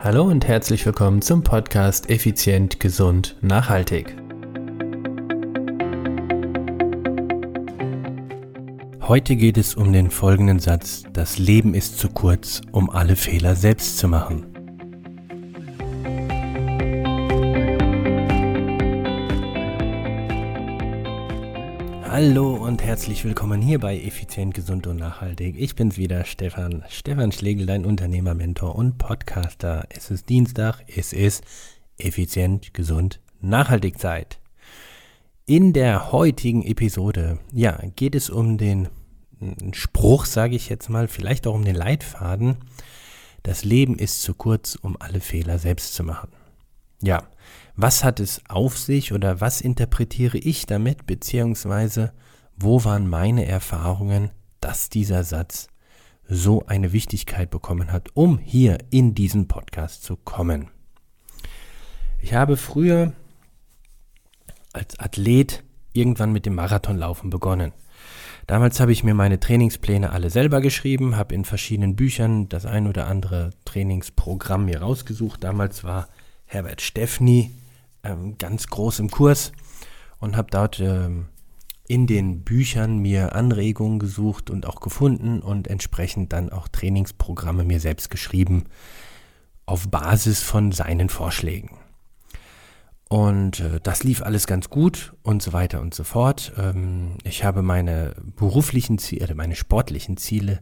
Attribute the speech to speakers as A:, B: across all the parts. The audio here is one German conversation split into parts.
A: Hallo und herzlich willkommen zum Podcast Effizient, Gesund, Nachhaltig. Heute geht es um den folgenden Satz, das Leben ist zu kurz, um alle Fehler selbst zu machen. Hallo und herzlich willkommen hier bei Effizient, Gesund und Nachhaltig. Ich bin's wieder, Stefan. Stefan Schlegel, dein Unternehmer, Mentor und Podcaster. Es ist Dienstag, es ist Effizient, Gesund, Nachhaltig Zeit. In der heutigen Episode, ja, geht es um den Spruch, sage ich jetzt mal, vielleicht auch um den Leitfaden. Das Leben ist zu kurz, um alle Fehler selbst zu machen. Ja, was hat es auf sich oder was interpretiere ich damit, beziehungsweise wo waren meine Erfahrungen, dass dieser Satz so eine Wichtigkeit bekommen hat, um hier in diesen Podcast zu kommen. Ich habe früher als Athlet irgendwann mit dem Marathonlaufen begonnen. Damals habe ich mir meine Trainingspläne alle selber geschrieben, habe in verschiedenen Büchern das ein oder andere Trainingsprogramm mir rausgesucht. Damals war Herbert Steffni ähm, ganz groß im Kurs und habe dort ähm, in den Büchern mir Anregungen gesucht und auch gefunden und entsprechend dann auch Trainingsprogramme mir selbst geschrieben auf Basis von seinen Vorschlägen. Und äh, das lief alles ganz gut und so weiter und so fort. Ähm, ich habe meine beruflichen Ziele, meine sportlichen Ziele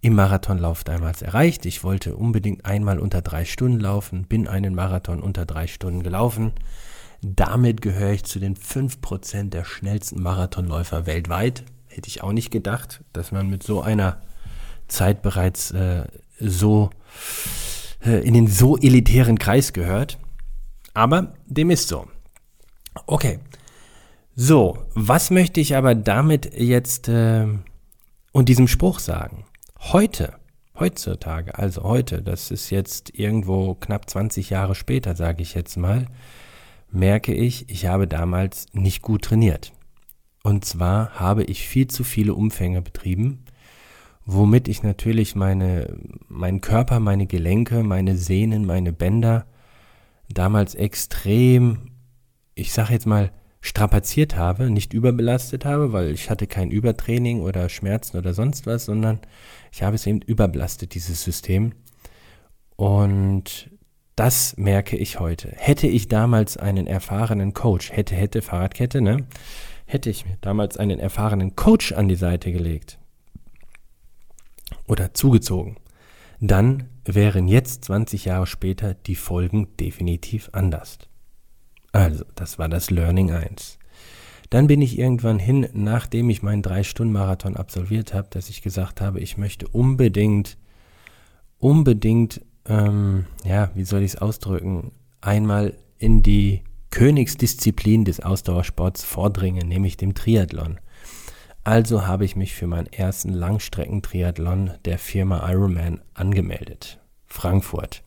A: im Marathonlauf damals erreicht. Ich wollte unbedingt einmal unter drei Stunden laufen, bin einen Marathon unter drei Stunden gelaufen. Damit gehöre ich zu den fünf Prozent der schnellsten Marathonläufer weltweit. Hätte ich auch nicht gedacht, dass man mit so einer Zeit bereits äh, so äh, in den so elitären Kreis gehört. Aber dem ist so. Okay. So, was möchte ich aber damit jetzt äh, und diesem Spruch sagen? Heute, heutzutage, also heute, das ist jetzt irgendwo knapp 20 Jahre später, sage ich jetzt mal, merke ich, ich habe damals nicht gut trainiert. Und zwar habe ich viel zu viele Umfänge betrieben, womit ich natürlich meine, meinen Körper, meine Gelenke, meine Sehnen, meine Bänder damals extrem, ich sage jetzt mal, strapaziert habe, nicht überbelastet habe, weil ich hatte kein Übertraining oder Schmerzen oder sonst was, sondern ich habe es eben überbelastet, dieses System. Und das merke ich heute. Hätte ich damals einen erfahrenen Coach, hätte, hätte Fahrradkette, ne? Hätte ich mir damals einen erfahrenen Coach an die Seite gelegt oder zugezogen, dann wären jetzt 20 Jahre später die Folgen definitiv anders. Also, das war das Learning 1. Dann bin ich irgendwann hin, nachdem ich meinen 3-Stunden-Marathon absolviert habe, dass ich gesagt habe, ich möchte unbedingt, unbedingt, ähm, ja, wie soll ich es ausdrücken, einmal in die Königsdisziplin des Ausdauersports vordringen, nämlich dem Triathlon. Also habe ich mich für meinen ersten Langstreckentriathlon der Firma Ironman angemeldet. Frankfurt.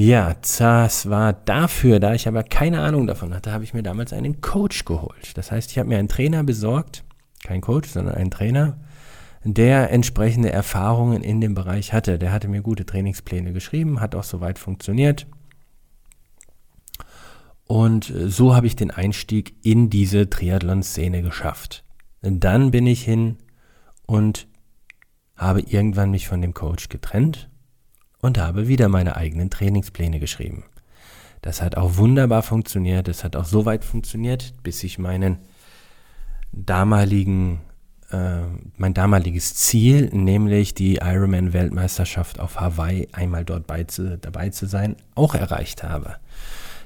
A: Ja, das war dafür, da ich aber keine Ahnung davon hatte, habe ich mir damals einen Coach geholt. Das heißt, ich habe mir einen Trainer besorgt, kein Coach, sondern einen Trainer, der entsprechende Erfahrungen in dem Bereich hatte. Der hatte mir gute Trainingspläne geschrieben, hat auch soweit funktioniert. Und so habe ich den Einstieg in diese Triathlon-Szene geschafft. Dann bin ich hin und habe irgendwann mich von dem Coach getrennt und habe wieder meine eigenen Trainingspläne geschrieben. Das hat auch wunderbar funktioniert. Es hat auch so weit funktioniert, bis ich meinen damaligen, äh, mein damaliges Ziel, nämlich die Ironman-Weltmeisterschaft auf Hawaii, einmal dort bei zu, dabei zu sein, auch erreicht habe.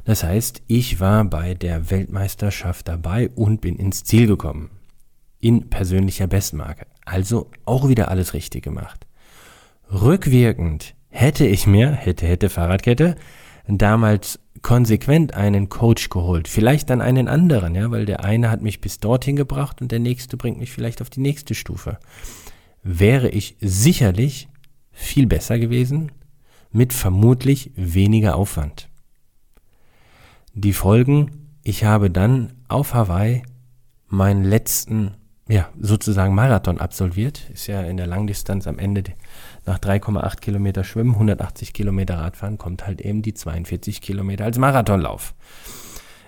A: Das heißt, ich war bei der Weltmeisterschaft dabei und bin ins Ziel gekommen in persönlicher Bestmarke. Also auch wieder alles richtig gemacht. Rückwirkend hätte ich mir, hätte, hätte Fahrradkette, damals konsequent einen Coach geholt. Vielleicht dann einen anderen, ja, weil der eine hat mich bis dorthin gebracht und der nächste bringt mich vielleicht auf die nächste Stufe. Wäre ich sicherlich viel besser gewesen, mit vermutlich weniger Aufwand. Die Folgen, ich habe dann auf Hawaii meinen letzten ja, sozusagen Marathon absolviert. Ist ja in der Langdistanz am Ende nach 3,8 Kilometer Schwimmen, 180 Kilometer Radfahren, kommt halt eben die 42 Kilometer als Marathonlauf.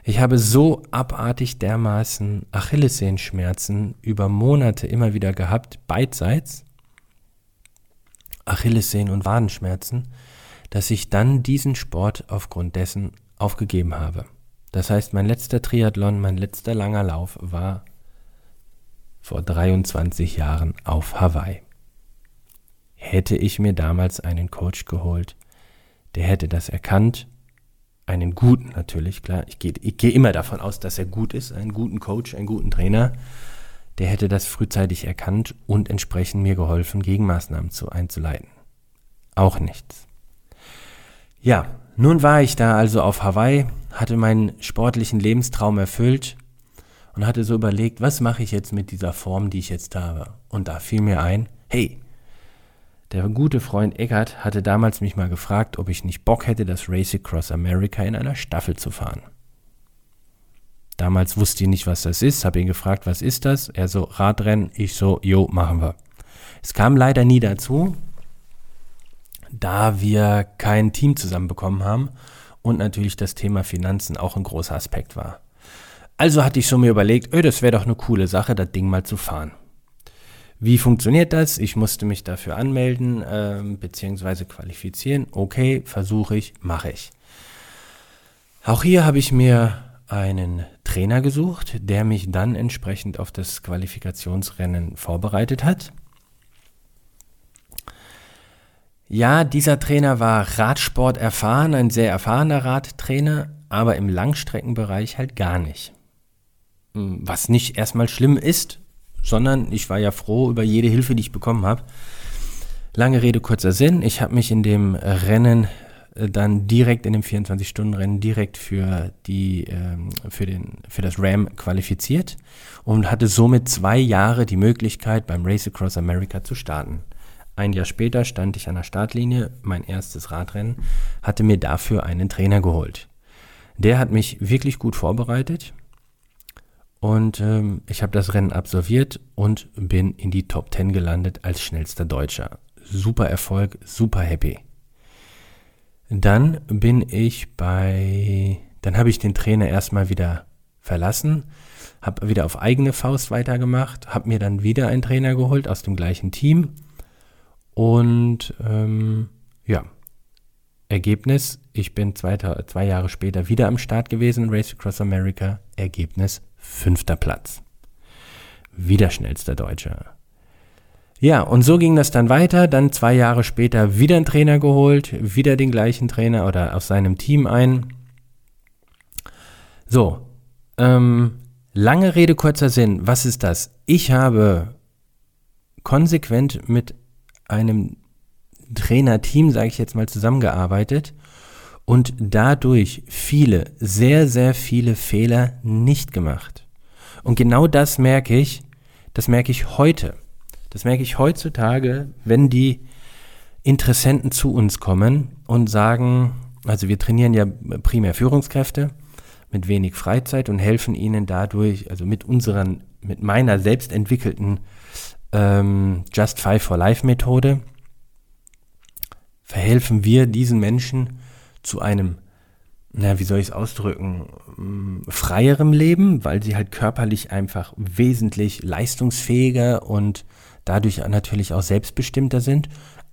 A: Ich habe so abartig dermaßen Achillessehenschmerzen über Monate immer wieder gehabt, beidseits. Achillessehnen- und Wadenschmerzen, dass ich dann diesen Sport aufgrund dessen aufgegeben habe. Das heißt, mein letzter Triathlon, mein letzter langer Lauf war vor 23 Jahren auf Hawaii. Hätte ich mir damals einen Coach geholt, der hätte das erkannt, einen guten natürlich, klar, ich gehe ich geh immer davon aus, dass er gut ist, einen guten Coach, einen guten Trainer, der hätte das frühzeitig erkannt und entsprechend mir geholfen, Gegenmaßnahmen zu, einzuleiten. Auch nichts. Ja, nun war ich da also auf Hawaii, hatte meinen sportlichen Lebenstraum erfüllt und hatte so überlegt, was mache ich jetzt mit dieser Form, die ich jetzt habe. Und da fiel mir ein, hey, der gute Freund Eckert hatte damals mich mal gefragt, ob ich nicht Bock hätte, das Race Across America in einer Staffel zu fahren. Damals wusste ich nicht, was das ist, habe ihn gefragt, was ist das? Er so, Radrennen, ich so, jo, machen wir. Es kam leider nie dazu, da wir kein Team zusammenbekommen haben und natürlich das Thema Finanzen auch ein großer Aspekt war. Also hatte ich so mir überlegt, öh, das wäre doch eine coole Sache, das Ding mal zu fahren. Wie funktioniert das? Ich musste mich dafür anmelden äh, bzw. qualifizieren. Okay, versuche ich, mache ich. Auch hier habe ich mir einen Trainer gesucht, der mich dann entsprechend auf das Qualifikationsrennen vorbereitet hat. Ja, dieser Trainer war Radsport erfahren, ein sehr erfahrener Radtrainer, aber im Langstreckenbereich halt gar nicht. Hm, was nicht erstmal schlimm ist, sondern ich war ja froh über jede Hilfe, die ich bekommen habe. Lange Rede, kurzer Sinn. Ich habe mich in dem Rennen äh, dann direkt in dem 24-Stunden-Rennen direkt für die ähm, für den für das Ram qualifiziert und hatte somit zwei Jahre die Möglichkeit beim Race Across America zu starten. Ein Jahr später stand ich an der Startlinie, mein erstes Radrennen, hatte mir dafür einen Trainer geholt. Der hat mich wirklich gut vorbereitet und ähm, ich habe das Rennen absolviert und bin in die Top 10 gelandet als schnellster Deutscher. Super Erfolg, super happy. Dann bin ich bei, dann habe ich den Trainer erstmal wieder verlassen, habe wieder auf eigene Faust weitergemacht, habe mir dann wieder einen Trainer geholt aus dem gleichen Team und ähm, ja, Ergebnis, ich bin zwei, zwei Jahre später wieder am Start gewesen, Race Across America, Ergebnis fünfter Platz. Wieder schnellster Deutscher. Ja, und so ging das dann weiter. Dann zwei Jahre später wieder einen Trainer geholt, wieder den gleichen Trainer oder aus seinem Team ein. So, ähm, lange Rede, kurzer Sinn. Was ist das? Ich habe konsequent mit einem Trainerteam, sage ich jetzt mal, zusammengearbeitet und dadurch viele, sehr, sehr viele Fehler nicht gemacht. Und genau das merke ich, das merke ich heute. Das merke ich heutzutage, wenn die Interessenten zu uns kommen und sagen, also wir trainieren ja primär Führungskräfte mit wenig Freizeit und helfen ihnen dadurch, also mit unseren, mit meiner selbst entwickelten ähm, Just Five for Life Methode, verhelfen wir diesen Menschen zu einem, na, wie soll ich es ausdrücken, mm, freierem Leben, weil sie halt körperlich einfach wesentlich leistungsfähiger und dadurch natürlich auch selbstbestimmter sind.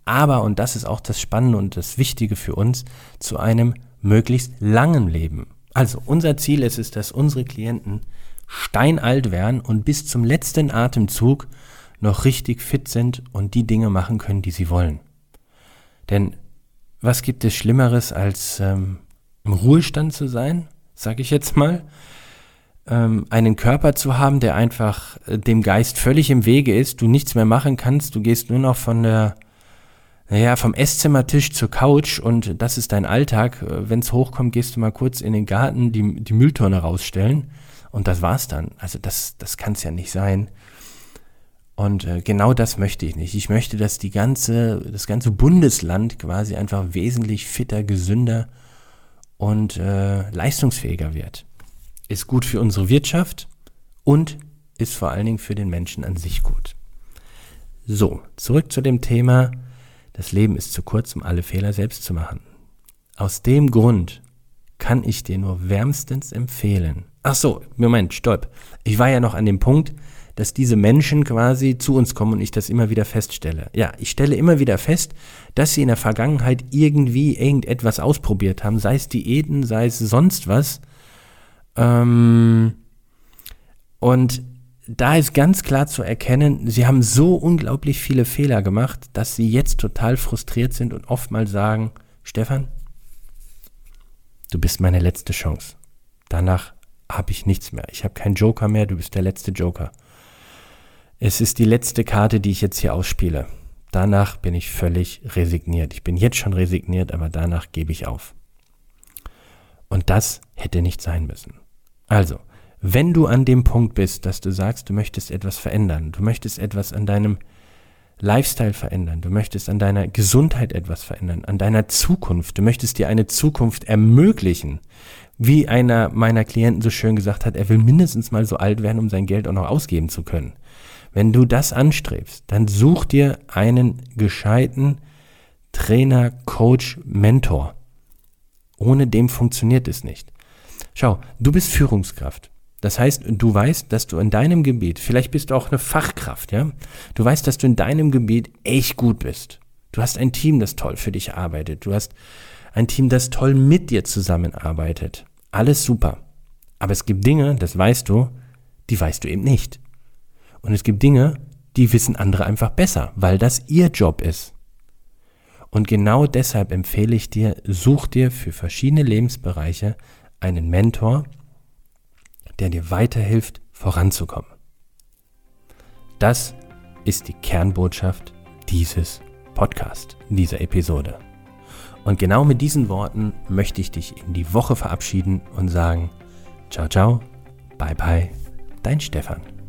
A: Aber, und das ist auch das Spannende und das Wichtige für uns, zu einem möglichst langen Leben. Also unser Ziel ist es, dass unsere Klienten steinalt werden und bis zum letzten Atemzug noch richtig fit sind und die Dinge machen können, die sie wollen. Denn was gibt es Schlimmeres, als ähm, im Ruhestand zu sein, sage ich jetzt mal? Ähm, einen Körper zu haben, der einfach äh, dem Geist völlig im Wege ist, du nichts mehr machen kannst, du gehst nur noch von der, naja, vom Esszimmertisch zur Couch und das ist dein Alltag. Äh, Wenn es hochkommt, gehst du mal kurz in den Garten, die, die Mülltonne rausstellen und das war's dann. Also das, das kann es ja nicht sein. Und äh, genau das möchte ich nicht. Ich möchte, dass die ganze, das ganze Bundesland quasi einfach wesentlich fitter, gesünder und äh, leistungsfähiger wird. Ist gut für unsere Wirtschaft und ist vor allen Dingen für den Menschen an sich gut. So, zurück zu dem Thema, das Leben ist zu kurz, um alle Fehler selbst zu machen. Aus dem Grund kann ich dir nur wärmstens empfehlen. Ach so, Moment, stopp. Ich war ja noch an dem Punkt, dass diese Menschen quasi zu uns kommen und ich das immer wieder feststelle. Ja, ich stelle immer wieder fest, dass sie in der Vergangenheit irgendwie irgendetwas ausprobiert haben, sei es Diäten, sei es sonst was. Ähm, und da ist ganz klar zu erkennen, sie haben so unglaublich viele Fehler gemacht, dass sie jetzt total frustriert sind und oftmals sagen, Stefan, du bist meine letzte Chance. Danach habe ich nichts mehr. Ich habe keinen Joker mehr, du bist der letzte Joker. Es ist die letzte Karte, die ich jetzt hier ausspiele. Danach bin ich völlig resigniert. Ich bin jetzt schon resigniert, aber danach gebe ich auf. Und das hätte nicht sein müssen. Also, wenn du an dem Punkt bist, dass du sagst, du möchtest etwas verändern, du möchtest etwas an deinem Lifestyle verändern, du möchtest an deiner Gesundheit etwas verändern, an deiner Zukunft, du möchtest dir eine Zukunft ermöglichen, wie einer meiner Klienten so schön gesagt hat, er will mindestens mal so alt werden, um sein Geld auch noch ausgeben zu können. Wenn du das anstrebst, dann such dir einen gescheiten Trainer, Coach, Mentor. Ohne dem funktioniert es nicht. Schau, du bist Führungskraft. Das heißt, du weißt, dass du in deinem Gebiet, vielleicht bist du auch eine Fachkraft, ja? Du weißt, dass du in deinem Gebiet echt gut bist. Du hast ein Team, das toll für dich arbeitet. Du hast ein Team, das toll mit dir zusammenarbeitet. Alles super. Aber es gibt Dinge, das weißt du, die weißt du eben nicht. Und es gibt Dinge, die wissen andere einfach besser, weil das ihr Job ist. Und genau deshalb empfehle ich dir, such dir für verschiedene Lebensbereiche einen Mentor, der dir weiterhilft, voranzukommen. Das ist die Kernbotschaft dieses Podcast, dieser Episode. Und genau mit diesen Worten möchte ich dich in die Woche verabschieden und sagen, ciao, ciao, bye, bye, dein Stefan.